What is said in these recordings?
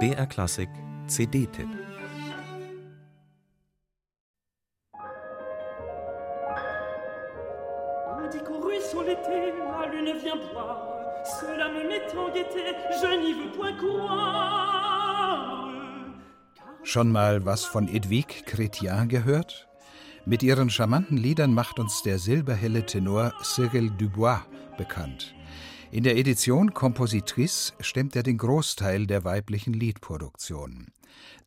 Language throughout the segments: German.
BR Klassik CD-Tipp la lune vient boire, cela me met en gaieté, je n'y veux point croire. Schon mal was von Edwige Chrétien gehört? Mit ihren charmanten Liedern macht uns der silberhelle Tenor Cyril Dubois bekannt. In der Edition Compositrice stemmt er den Großteil der weiblichen Liedproduktion.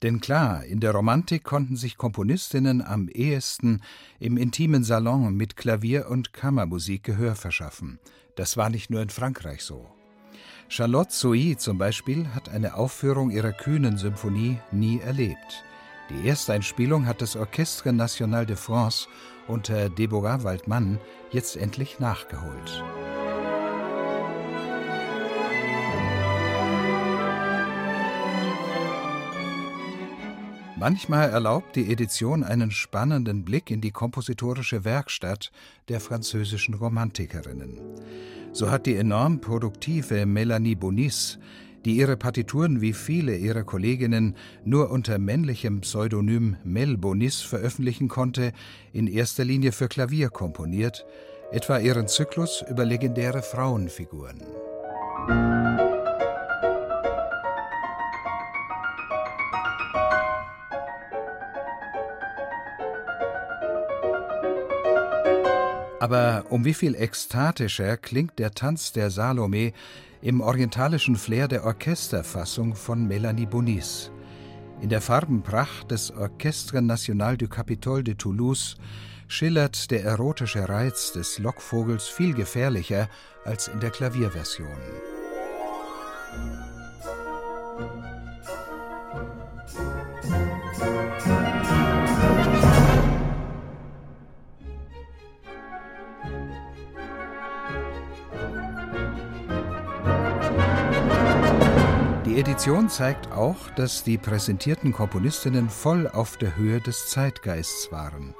Denn klar, in der Romantik konnten sich Komponistinnen am ehesten im intimen Salon mit Klavier und Kammermusik Gehör verschaffen. Das war nicht nur in Frankreich so. Charlotte Soy zum Beispiel hat eine Aufführung ihrer kühnen Symphonie nie erlebt. Die Ersteinspielung hat das Orchestre National de France unter Deborah Waldmann jetzt endlich nachgeholt. Manchmal erlaubt die Edition einen spannenden Blick in die kompositorische Werkstatt der französischen Romantikerinnen. So hat die enorm produktive Melanie Bonis, die ihre Partituren wie viele ihrer Kolleginnen nur unter männlichem Pseudonym Mel Bonis veröffentlichen konnte, in erster Linie für Klavier komponiert, etwa ihren Zyklus über legendäre Frauenfiguren. Aber um wie viel ekstatischer klingt der Tanz der Salome im orientalischen Flair der Orchesterfassung von Melanie Bonis. In der Farbenpracht des Orchestre National du Capitole de Toulouse schillert der erotische Reiz des Lockvogels viel gefährlicher als in der Klavierversion. Die Edition zeigt auch, dass die präsentierten Komponistinnen voll auf der Höhe des Zeitgeists waren.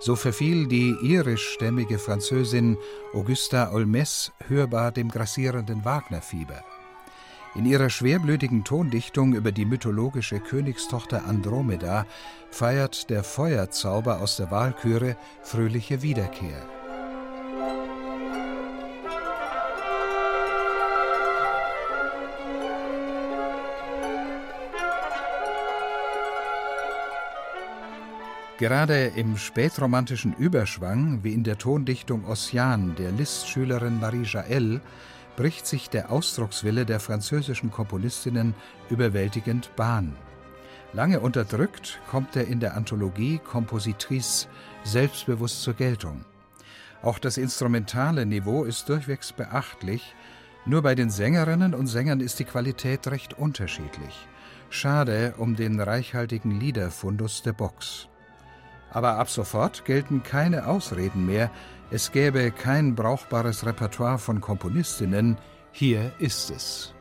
So verfiel die irischstämmige Französin Augusta Olmes hörbar dem grassierenden Wagner-Fieber. In ihrer schwerblütigen Tondichtung über die mythologische Königstochter Andromeda feiert der Feuerzauber aus der Walküre fröhliche Wiederkehr. Gerade im spätromantischen Überschwang, wie in der Tondichtung Ossian der Liszt-Schülerin Marie Jael, bricht sich der Ausdruckswille der französischen Komponistinnen überwältigend Bahn. Lange unterdrückt kommt er in der Anthologie Compositrice selbstbewusst zur Geltung. Auch das instrumentale Niveau ist durchwegs beachtlich, nur bei den Sängerinnen und Sängern ist die Qualität recht unterschiedlich. Schade um den reichhaltigen Liederfundus der Box. Aber ab sofort gelten keine Ausreden mehr, es gäbe kein brauchbares Repertoire von Komponistinnen, hier ist es.